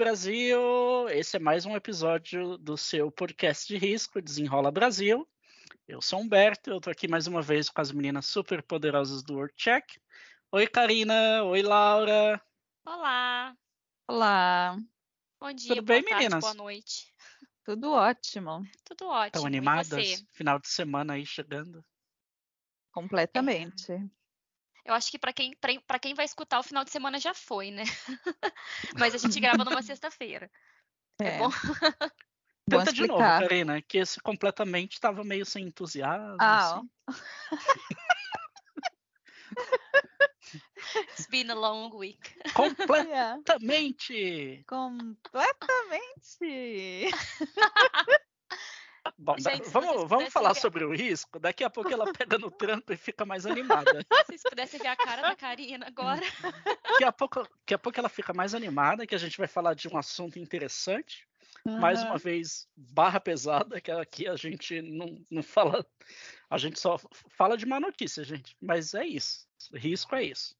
Brasil! Esse é mais um episódio do seu podcast de risco, Desenrola Brasil. Eu sou Humberto, eu estou aqui mais uma vez com as meninas super poderosas do World Check. Oi, Karina! Oi, Laura! Olá! Olá! Bom dia, Tudo boa bem, tarde, meninas? boa noite. Tudo ótimo, Tudo ótimo. Estão e animadas? você? Final de semana aí chegando. completamente. Eu acho que para quem, pra- pra quem vai escutar, o final de semana já foi, né? Mas a gente grava numa sexta-feira. É, É, bom? Tenta de novo. Karina, que esse completamente estava meio sem entusiasmo. Ah, assim. It's been a long week. Completamente! É, completamente. Bom, Gente, vamos, vamos falar ver- sobre o risco. Daqui a pouco ela pega no tranco e fica mais animada. Se vocês pudessem ver a cara da Karina agora. Daqui a pouco, daqui a pouco ela fica mais animada, que a gente vai falar de um assunto interessante. Mais uma vez, barra pesada, que aqui a gente não, não fala. A gente só fala de má notícia, gente. Mas é isso. Risco é isso.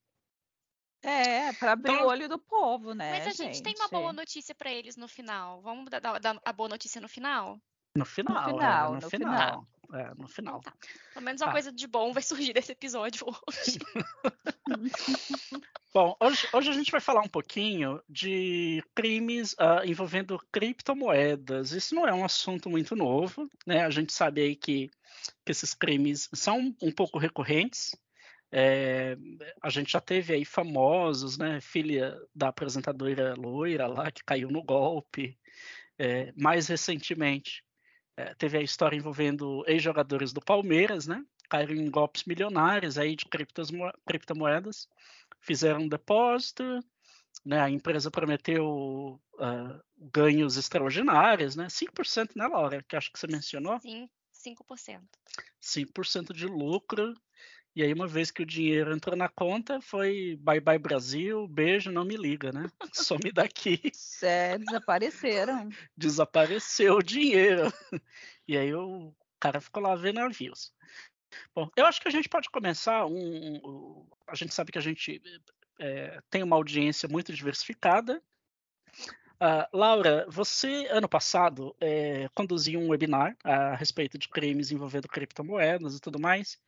É, para abrir Então- o olho do povo, né, Mas a gente, tem uma boa gente? notícia para eles no final. Vamos dar- dar a boa notícia no final? No final. é, final, no no final. É, no final. Tá. Pelo menos uma Tá. coisa de bom vai surgir desse episódio hoje. Bom, hoje, hoje a gente vai falar um pouquinho de crimes ah, envolvendo criptomoedas. Isso não é um assunto muito novo, né? A gente sabe aí que, que esses crimes são um pouco recorrentes. É, a gente já teve aí famosos, né? Filha da apresentadora loira lá que caiu no golpe. É, mais recentemente, é, teve a história envolvendo ex-jogadores do Palmeiras, né? Caíram em golpes milionários aí de criptomoedas fizeram um depósito, né? A empresa prometeu ah, ganhos extraordinários, né? 5%, né, Laura? Que acho que você mencionou, Sim, 5%. 5% de lucro. E aí, uma vez que o dinheiro entrou na conta, foi bye bye Brasil, beijo, não me liga, né? Some daqui, É, desapareceram. desapareceu o dinheiro. E aí o cara ficou lá vendo navios. Bom, eu acho que a gente pode começar um. um- a gente sabe que a gente eh, tem uma audiência muito diversificada. Ah, Laura, você, ano passado, eh, conduziu um webinar a respeito de crimes envolvendo criptomoedas e tudo mais.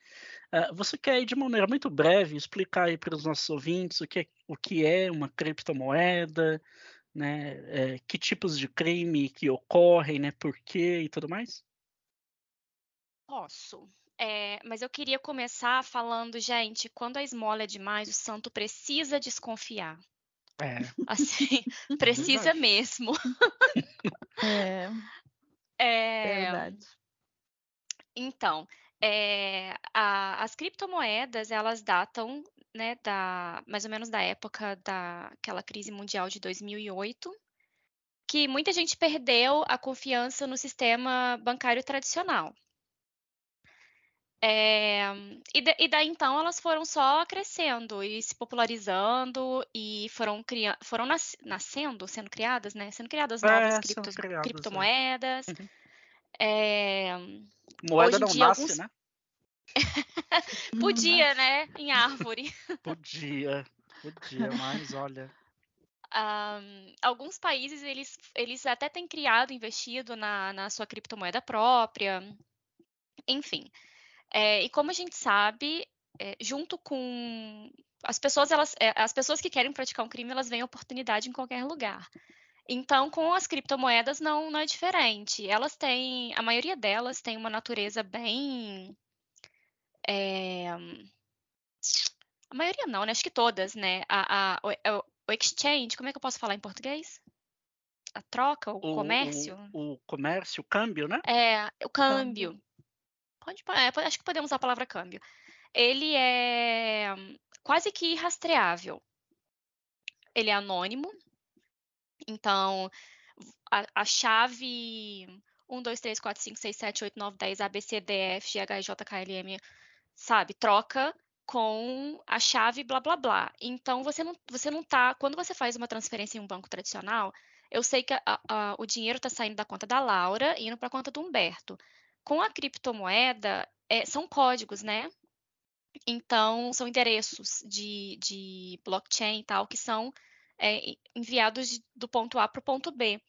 Ah, você quer, de maneira muito breve, explicar aí para os nossos ouvintes o que é, o que é uma criptomoeda, né? eh, que tipos de crime que ocorrem, né? Por quê e tudo mais? Posso. É, mas eu queria começar falando, gente, quando a esmola é demais, o santo precisa desconfiar. É, Assim, precisa verdade. mesmo. É, É, verdade. então, é, a- as criptomoedas, elas datam, né, da, mais ou menos da época daquela crise mundial de 2008, que muita gente perdeu a confiança no sistema bancário tradicional. É, e, da- e daí então elas foram só crescendo e se popularizando e foram, cria, foram nas- nascendo, sendo criadas, né? Sendo criadas É, novas sendo criptos- criadas, é. criptomoedas. Uhum. É, moeda não dia, nasce, alguns- né? podia, né? Em árvore. Podia, podia, mas olha. Ahn, alguns países eles, eles até têm criado, investido na, na sua criptomoeda própria, enfim. É, e como a gente sabe, é, junto com as pessoas, elas, é, as pessoas que querem praticar um crime, elas veem oportunidade em qualquer lugar. Então, com as criptomoedas não, não é diferente. Elas têm, a maioria delas tem uma natureza bem é, a maioria não, né? Acho que todas, né? A, a- o, o- o exchange, como é que eu posso falar em português? A troca, o, O, comércio? O, o comércio, o câmbio, né? É, o câmbio. Pode, é, acho que podemos usar a palavra câmbio. Ele é quase que irrastreável. Ele é anônimo. Então, a, a chave 1, 2, 3, 4, 5, 6, 7, 8, 9, 10, A, B, C, D, F, G, H, J, K, L, M, sabe? Troca com a chave blá blá blá. Então você não, você não tá. Quando você faz uma transferência em um banco tradicional, eu sei que a- a- o dinheiro está saindo da conta da Laura e indo para a conta do Humberto. Com a criptomoeda, é, são códigos, né? Então, são endereços de, de blockchain e tal, que são é, enviados de, do ponto A para o ponto B.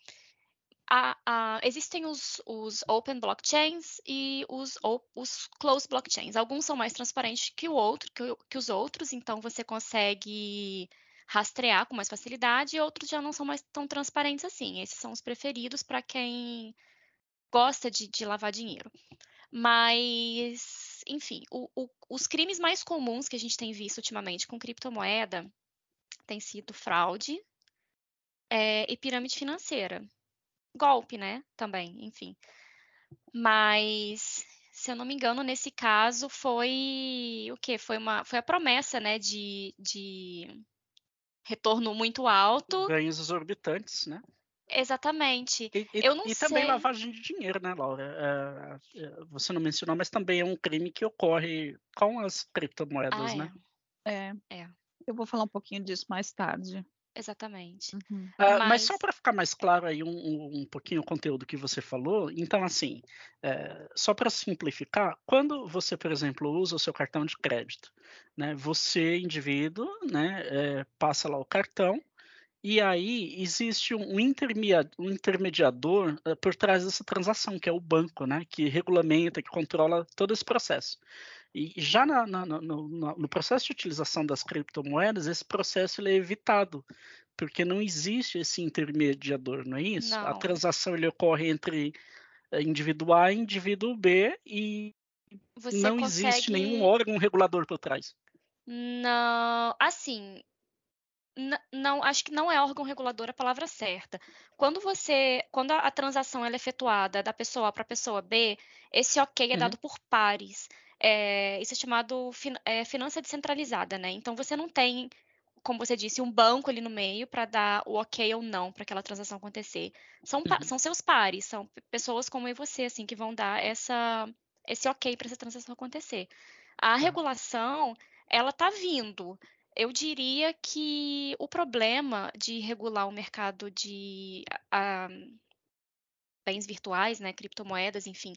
A, a, existem os, os, open blockchains e os, os closed blockchains. Alguns são mais transparentes que, outro, que, que os outros, então você consegue rastrear com mais facilidade, e outros já não são mais tão transparentes assim. Esses são os preferidos para quem gosta de, de, lavar dinheiro. Mas, enfim, o, o, os crimes mais comuns que a gente tem visto ultimamente com criptomoeda tem sido fraude é, e pirâmide financeira. Golpe, né? Também, enfim. Mas, se eu não me engano, nesse caso foi o quê? Foi uma, foi a promessa, né, de, de retorno muito alto. Ganhos exorbitantes, né? Exatamente. E, eu não e sei. também lavagem de dinheiro, né, Laura? É, é, você não mencionou, mas também é um crime que ocorre com as criptomoedas, ah, né? É. É. Eu vou falar um pouquinho disso mais tarde. Exatamente. Uhum. Uh, mas... Mas- só para ficar mais claro aí um, um, um pouquinho o conteúdo que você falou, então assim, é, só para simplificar, quando você, por exemplo, usa o seu cartão de crédito, né, você, indivíduo, né, é, passa lá o cartão, e aí existe um, intermedia- intermediador eh, por trás dessa transação, que é o banco, né, que regulamenta, que controla todo esse processo. E já na- na- no, no processo de utilização das criptomoedas, esse processo ele é evitado, porque não existe esse intermediador, não é isso? A Não. transação ele ocorre entre eh, indivíduo A e indivíduo B e Você não consegue... existe nenhum órgão regulador por trás. Não, assim, não, acho que não é órgão regulador a palavra certa. Quando você, quando a, a transação é efetuada da pessoa A para a pessoa B, esse ok é Uhum. dado por pares. É, isso é chamado fin- é, finança descentralizada, né? Então você não tem, como você disse, um banco ali no meio para dar o ok ou não para aquela transação acontecer. São, Uhum. são seus pares, são pessoas como eu e você, assim, que vão dar essa, esse ok para essa transação acontecer. A regulação, ela tá vindo. Eu diria que o problema de regular o mercado de bens virtuais, né, criptomoedas, enfim,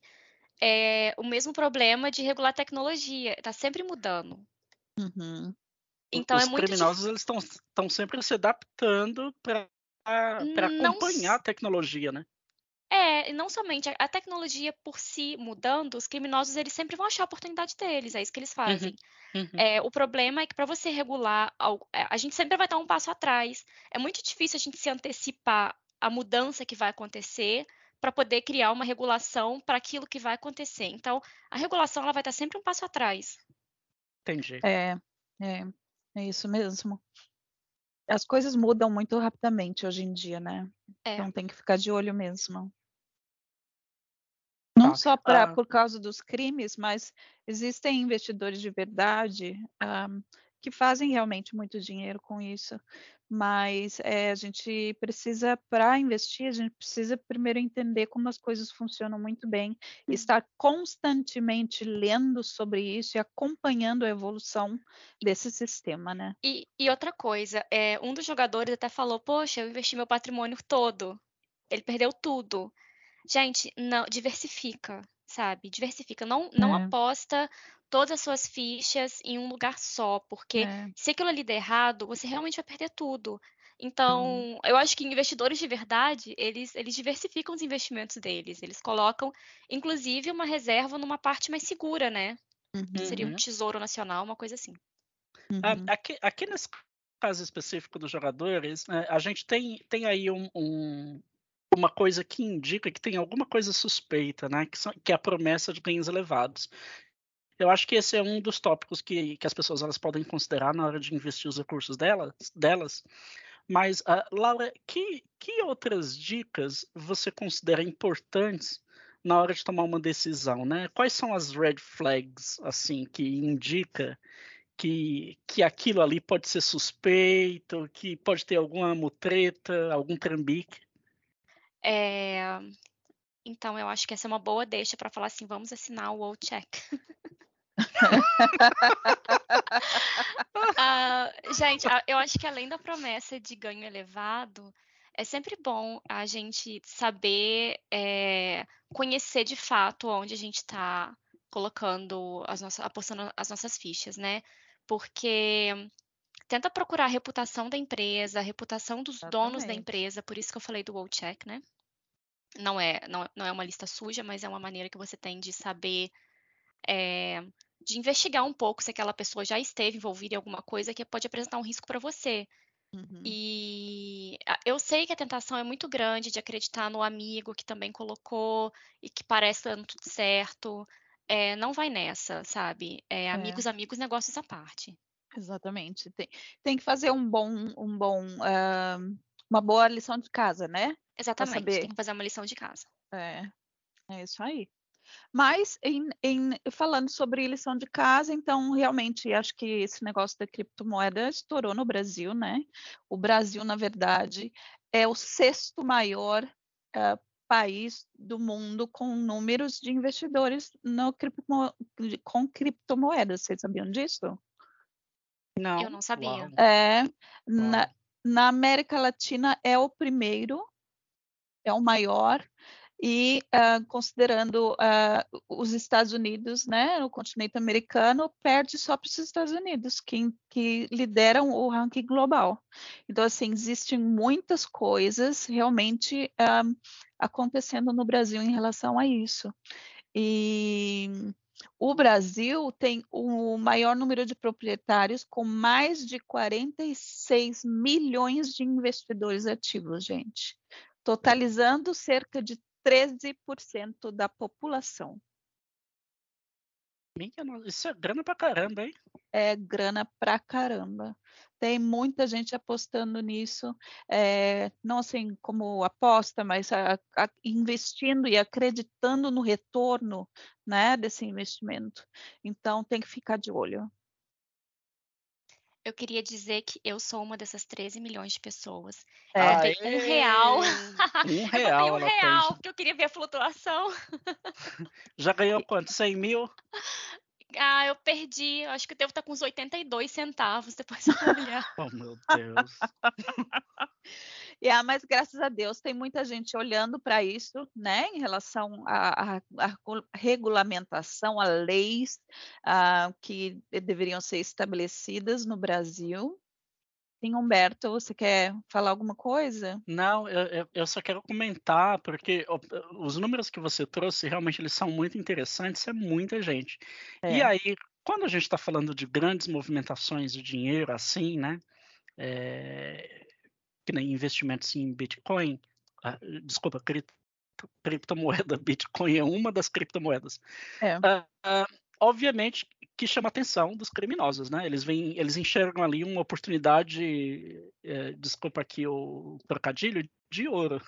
é o mesmo problema de regular tecnologia. Está sempre mudando. Uhum. Então Os é muito criminosos eles estão sempre se adaptando para acompanhar a tecnologia, né? É, e não somente a, tecnologia por si mudando, os criminosos eles sempre vão achar a oportunidade deles, é isso que eles fazem. Uhum. É, o problema é que para você regular, é, a gente sempre vai estar um passo atrás. É muito difícil a gente se antecipar a mudança que vai acontecer para poder criar uma regulação para aquilo que vai acontecer. Então, a regulação ela vai estar sempre um passo atrás. Entendi. É, é, é isso mesmo. As coisas mudam muito rapidamente hoje em dia, né? É. Então tem que ficar de olho mesmo. Não Tá. só pra, Ah. por causa dos crimes, mas existem investidores de verdade ah, que fazem realmente muito dinheiro com isso. Mas eh, a gente precisa, para investir, a gente precisa primeiro entender como as coisas funcionam muito bem, estar constantemente lendo sobre isso e acompanhando a evolução desse sistema, né? E, e outra coisa, é, um dos jogadores até falou: Poxa, eu investi meu patrimônio todo. Ele perdeu tudo. Gente, não, diversifica, sabe? Diversifica. Não, não É. aposta todas as suas fichas em um lugar só, porque É. se aquilo ali der errado, você realmente vai perder tudo. Então, eu acho que investidores de verdade, eles, eles diversificam os investimentos deles. Eles colocam, inclusive, uma reserva numa parte mais segura, né? Que seria um Uhum. tesouro nacional, uma coisa assim. Uhum. Aqui, aqui nesse caso específico dos jogadores, né, a gente tem, tem aí um- um- uma coisa que indica que tem alguma coisa suspeita, né? Que, são- que é a promessa de ganhos elevados. Eu acho que esse é um dos tópicos que, que as pessoas elas podem considerar na hora de investir os recursos delas. delas. Mas, ah, Laura, que, que outras dicas você considera importantes na hora de tomar uma decisão, né? Quais são as red flags, assim, que indica que, que aquilo ali pode ser suspeito, que pode ter alguma mutreta, algum trambique. É, Então, eu acho que essa é uma boa deixa para falar assim, vamos assinar o World Check. Ah, gente, eu acho que além da promessa de ganho elevado, é sempre bom a gente saber é, conhecer de fato onde a gente está colocando as nossas, apostando as nossas fichas, né? Porque tenta procurar a reputação da empresa, a reputação dos donos da Exatamente. empresa, por isso que eu falei do World Check, né? Não é, não, não é uma lista suja, mas é uma maneira que você tem de saber, é, de investigar um pouco se aquela pessoa já esteve envolvida em alguma coisa que pode apresentar um risco para você. Uhum. E eu sei que a tentação é muito grande de acreditar no amigo que também colocou e que parece dando tudo certo. É, não vai nessa, sabe? É, amigos, amigos, negócios à parte. Exatamente. Tem, tem que fazer um bom, um bom, ah, uma boa lição de casa, né? Exatamente, saber. tem que fazer uma lição de casa. É, é isso aí. Mas em, em- falando sobre lição de casa, então realmente acho que esse negócio da criptomoeda estourou no Brasil, né? O Brasil, na verdade, é o sexto maior ah, país do mundo com números de investidores no criptomo- com criptomoedas. Vocês sabiam disso? Não. Eu não sabia. É, na, na América Latina é o primeiro, é o maior, e ah, considerando ah, os Estados Unidos, né, o continente americano, perde só para os Estados Unidos, que, que lideram o ranking global. Então, assim, existem muitas coisas realmente ah, acontecendo no Brasil em relação a isso. E o Brasil tem o maior número de proprietários, com mais de 46 milhões de investidores ativos, gente, totalizando cerca de 13% da população. Isso é grana pra caramba, hein? É grana pra caramba. Tem muita gente apostando nisso, é, não assim como aposta, mas a- a- investindo e acreditando no retorno né, desse investimento. Então tem que ficar de olho. Eu queria dizer que eu sou uma dessas 13 milhões de pessoas. É, Eu dei um real. Um Eu real botei um real, porque eu queria ver a flutuação. Já ganhou quanto? 100 mil? Ah, eu perdi. Eu acho que eu devo estar com uns 82 centavos depois eu vou olhar. Oh, meu Deus. E, ah, mas graças a Deus tem muita gente olhando para isso, né, em relação à, à- regulamentação, a leis ah, que deveriam ser estabelecidas no Brasil. Sim, Humberto, você quer falar alguma coisa? Não, eu, eu- só quero comentar, porque os números que você trouxe, realmente eles são muito interessantes, é muita gente. E É. aí, quando a gente está falando de grandes movimentações de dinheiro assim, né? é, que nem investimentos em Bitcoin, ah, desculpa, cripto- criptomoeda, Bitcoin é uma das criptomoedas. É. Ah, ah, obviamente que chama a atenção dos criminosos, né? Eles veem, eles enxergam ali uma oportunidade, eh, desculpa aqui o trocadilho, de ouro.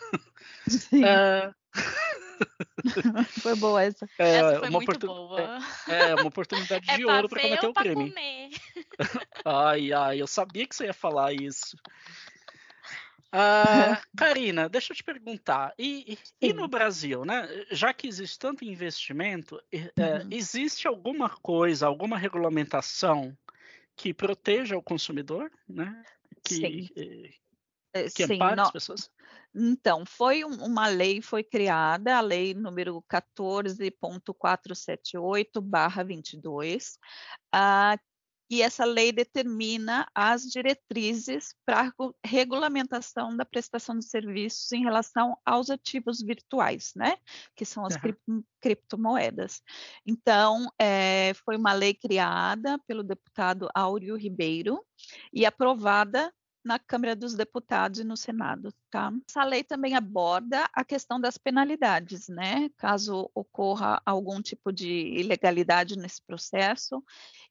Sim, É, foi boa essa. é, Essa foi uma muito oportun- boa. é, uma oportunidade É de ouro para cometer o crime. comer? Ai, ai, eu sabia que você ia falar isso. Ah, Karina, deixa eu te perguntar. E, e- e no. Brasil, né? Já que existe tanto investimento, é, Uhum. existe alguma coisa, alguma regulamentação que proteja o consumidor, né? Sim. Que, eh, É, que Sim, ampare nó- as pessoas? Então, foi um- uma lei, foi criada, a lei número 14.478/22, ah, e essa lei determina as diretrizes para a regulamentação da prestação de serviços em relação aos ativos virtuais, né? Que são as cripto- criptomoedas. Então, eh, foi uma lei criada pelo deputado Áureo Ribeiro e aprovada na Câmara dos Deputados e no Senado, tá? Essa lei também aborda a questão das penalidades, né? Caso ocorra algum tipo de ilegalidade nesse processo.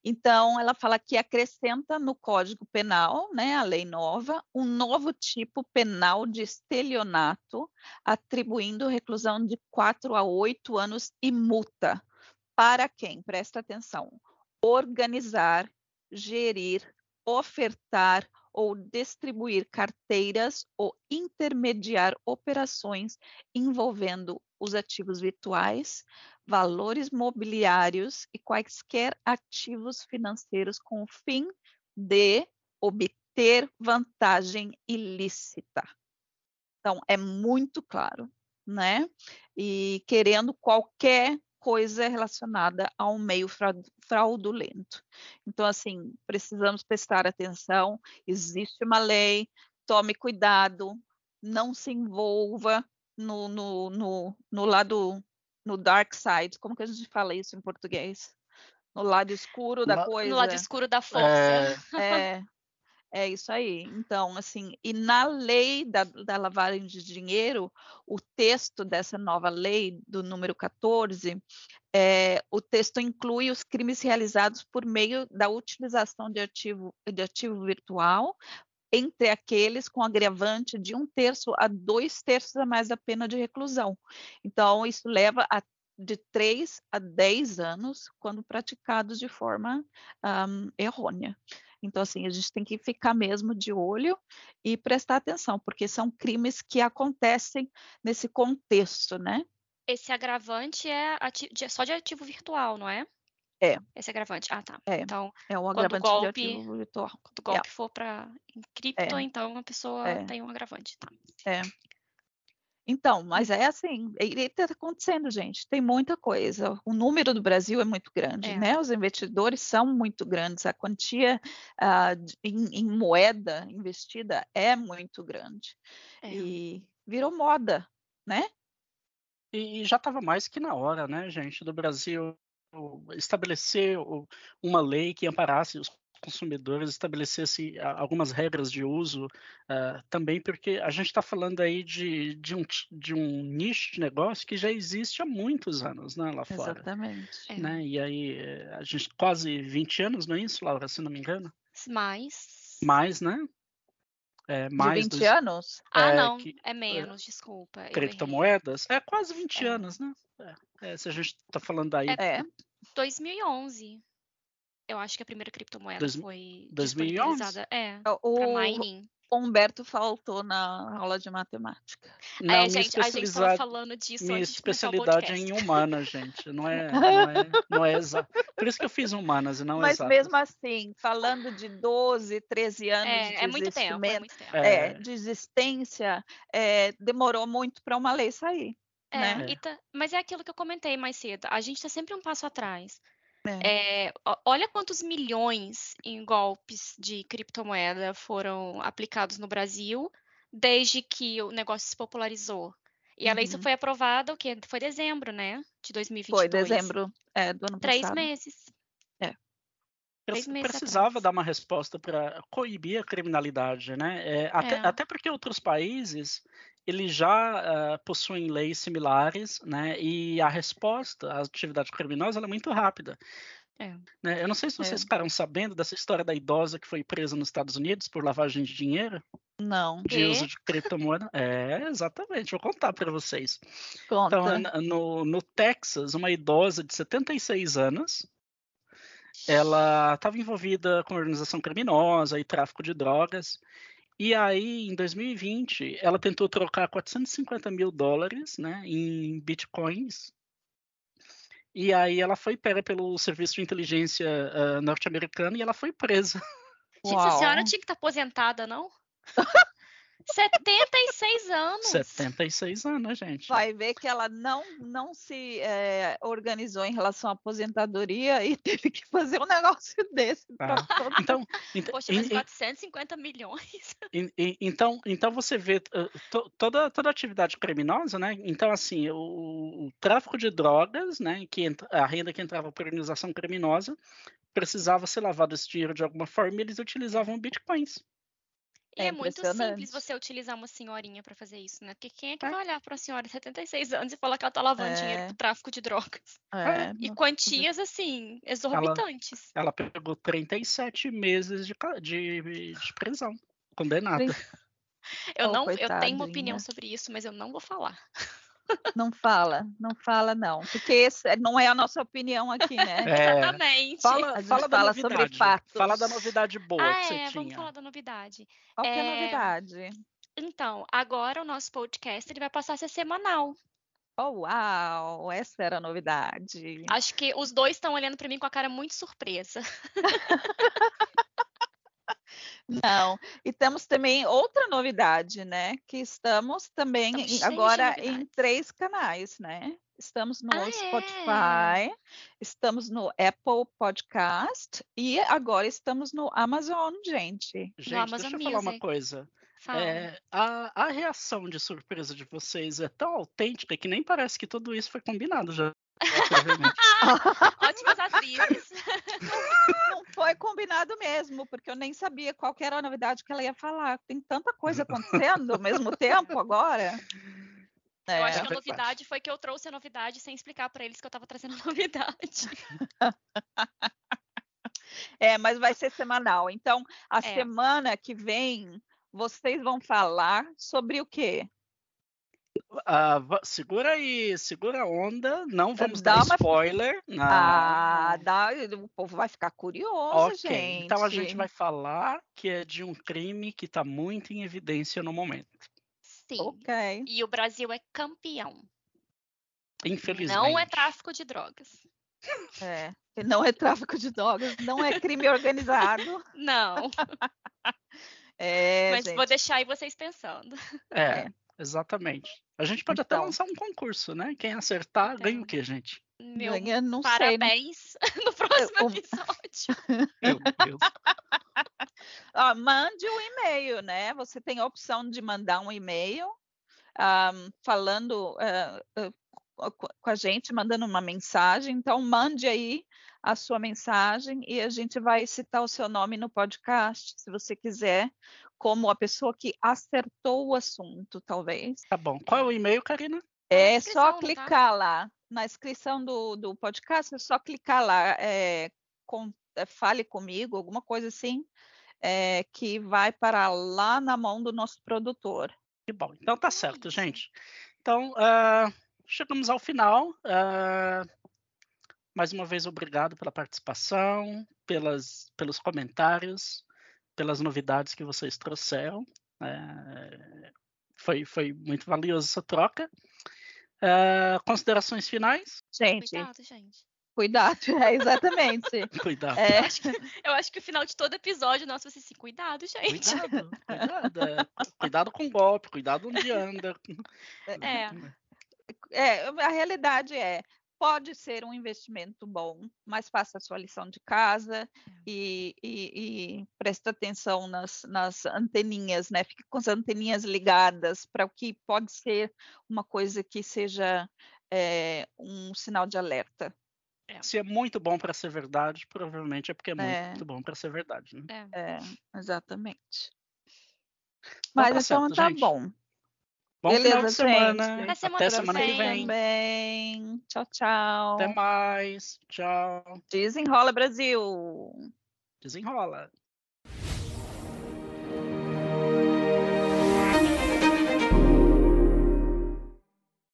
Então, ela fala que acrescenta no Código Penal, né, a lei nova, um novo tipo penal de estelionato, atribuindo reclusão de quatro a oito anos e multa. Para quem? Presta atenção. Organizar, gerir, ofertar ou distribuir carteiras ou intermediar operações envolvendo os ativos virtuais, valores mobiliários e quaisquer ativos financeiros com o fim de obter vantagem ilícita. Então, é muito claro, né? E querendo qualquer coisa relacionada a um meio fraudulento. Então, assim, precisamos prestar atenção. Existe uma lei, tome cuidado, não se envolva no, no, no, no lado, no dark side. Como que a gente fala isso em português? No lado escuro da coisa. No lado escuro da força. É, é, é isso aí. Então, assim, e na lei da, da, lavagem de dinheiro, o texto dessa nova lei, do número 14, é, o texto inclui os crimes realizados por meio da utilização de ativo, de ativo virtual, entre aqueles com agravante de um terço a dois terços a mais da pena de reclusão. Então, isso leva a de 3 a 10 anos quando praticados de forma um, errônea. Então, assim, a gente tem que ficar mesmo de olho e prestar atenção, porque são crimes que acontecem nesse contexto, né? Esse agravante é só de ativo virtual, não é? É. Esse agravante. Ah, tá. É, então, é um agravante golpe, de ativo virtual. Quando o golpe é. for para cripto, é. então a pessoa é. tem um agravante, tá? É. Então, mas é assim, está acontecendo, gente. Tem muita coisa. O número do Brasil é muito grande, é. né? Os investidores são muito grandes. A quantia uh, em, em, moeda investida é muito grande. É. E virou moda, né? E, e já estava mais que na hora, né, gente, do Brasil estabelecer uma lei que amparasse os consumidores estabelecesse algumas regras de uso uh, também, porque a gente está falando aí de, de, um, de um nicho de negócio que já existe há muitos anos né, lá fora. Exatamente. Né? E aí, eh, a gente quase 20 anos, não é isso, Laura, se não me engano? Mais. Mais, né? É, mais de 20 dos, anos? Ah, é, não, que, é menos, desculpa. Criptomoedas? É quase 20 é. anos, né? É, se a gente está falando aí. É, 2011. Eu acho que a primeira criptomoeda Dois, foi 2011? É, o, mining. Humberto faltou na aula de matemática. Não, é, gente, a gente estava falando disso Minha especialidade é em humanas, gente. Não é, não é, não é exato. Por isso que eu fiz humanas e não Mas exatas. mesmo assim, falando de 12, 13 anos é, de é muito tempo, é muito tempo. É, de existência, é, demorou muito para uma lei sair. É, né? tá, mas é aquilo que eu comentei mais cedo. A gente está sempre um passo atrás. É. É, olha quantos milhões em golpes de criptomoeda foram aplicados no Brasil desde que o negócio se popularizou. E a lei só uhum. foi aprovada o quê? Foi dezembro, né? De 2022. Foi dezembro é, do ano Três passado. Três meses. É. Três meses precisava atrás. dar uma resposta para coibir a criminalidade, né? É, até, é. até porque outros países eles já uh, possuem leis similares, né? E a resposta à atividade criminosa é muito rápida. É. Né? Eu não sei se vocês é. ficaram sabendo dessa história da idosa que foi presa nos Estados Unidos por lavagem de dinheiro. Não. De uso de criptomoeda. é, exatamente. Vou contar para vocês. Conta. Então, no, no Texas, uma idosa de 76 anos, ela estava envolvida com organização criminosa e tráfico de drogas. E aí, em 2020, ela tentou trocar 450 mil dólares né, em bitcoins. E aí ela foi pega pelo serviço de inteligência uh, norte-americano e ela foi presa. Gente, a senhora tinha que estar tá aposentada, não? 76 anos. 76 anos, gente. Vai ver que ela não, não se é, organizou em relação à aposentadoria e teve que fazer um negócio desse. Ah. Então, então, Poxa, mas 450 milhões. então, então você vê uh, toda, toda atividade criminosa, né? Então, assim, o, o tráfico de drogas, né? Que a renda que entrava por organização criminosa precisava ser lavado esse dinheiro de alguma forma e eles utilizavam bitcoins. E é, é muito simples você utilizar uma senhorinha para fazer isso, né? Porque quem é que é. vai olhar para uma senhora de 76 anos e falar que ela tá lavando é. dinheiro pro tráfico de drogas? É. E quantias, assim, exorbitantes. Ela, ela pegou 37 meses de, de, de prisão, condenada. Eu, oh, não, eu tenho uma opinião sobre isso, mas eu não vou falar. Não fala, não fala não, porque esse não é a nossa opinião aqui, né? É, Exatamente. Fala, fala, fala sobre fatos. Fala da novidade boa ah, que você é, tinha. Vamos falar da novidade. Qual é, que é a novidade? Então, agora o nosso podcast ele vai passar a ser semanal. Oh, uau! Essa era a novidade. Acho que os dois estão olhando para mim com a cara muito surpresa. Não, e temos também outra novidade, né? Que estamos também em, agora em três canais, né? estamos no Ah, é? Spotify, estamos no Apple Podcast e agora estamos no Amazon, gente. Gente, Amazon deixa eu falar uma Music. coisa. Fala. É, a, a reação de surpresa de vocês é tão autêntica que nem parece que tudo isso foi combinado já. Ótimas atrizes. Combinado mesmo, porque eu nem sabia qual que era a novidade que ela ia falar. Tem tanta coisa acontecendo ao mesmo tempo agora. Eu acho É, que a novidade foi que eu trouxe a novidade sem explicar pra eles que eu tava trazendo a novidade. é, mas vai ser semanal. Então, a É. semana que vem, vocês vão falar sobre o quê? Ah, va- segura aí, segura a onda. Não vamos Dá dar uma- spoiler. Não. Ah, dá, o povo vai ficar curioso, ok, gente. então a gente vai falar que é de um crime que está muito em evidência no momento. Sim. Ok. E o Brasil é campeão. Infelizmente. Não é tráfico de drogas. É. Não é tráfico de drogas, não é crime organizado. Não. É, mas gente. vou deixar aí vocês pensando. É, É. exatamente. A gente pode até Então. lançar um concurso, né? Quem acertar ganha o quê, gente? Meu Ganha, não sei. não- parabéns no próximo o- episódio. Meu Deus. Ó, mande um e-mail, né? Você tem a opção de mandar um e-mail falando ah, ah, co- com a gente, mandando uma mensagem. Então, mande aí a sua mensagem e a gente vai citar o seu nome no podcast, se você quiser, como a pessoa que acertou o assunto, talvez. Tá bom. Qual é o e-mail, Karina? É só tá? clicar lá. Na inscrição do, do podcast, é só clicar lá. é, com- é, fale comigo, alguma coisa assim, é, que vai para lá na mão do nosso produtor. Que bom. Então tá certo, gente. Então, ah, chegamos ao final. Ah, mais uma vez, obrigado pela participação, pelas, pelos comentários, pelas novidades que vocês trouxeram. Eh, foi, foi muito valiosa essa troca. Ah, considerações finais? Gente, Cuidado, gente. cuidado, é, exatamente. Cuidado. É, Eu acho, que, eu acho que o final de todo episódio nosso vai ser assim, cuidado, gente. Cuidado, cuidado, é. cuidado com o golpe, cuidado onde anda. É. é, a realidade é, pode ser um investimento bom, mas faça a sua lição de casa e, e, e presta atenção nas, nas anteninhas, né? Fique com as anteninhas ligadas para o que pode ser uma coisa que seja é, um sinal de alerta. Se é muito bom para ser verdade, provavelmente é porque é muito, É. bom para ser verdade. Né? É. É, exatamente. Então Mas tá então certo, tá gente. Bom. Bom final de Beleza, semana. gente. Até semana Até que semana que vem. vem. Também. Tchau, tchau. Até mais. Tchau. Desenrola Brasil. Desenrola.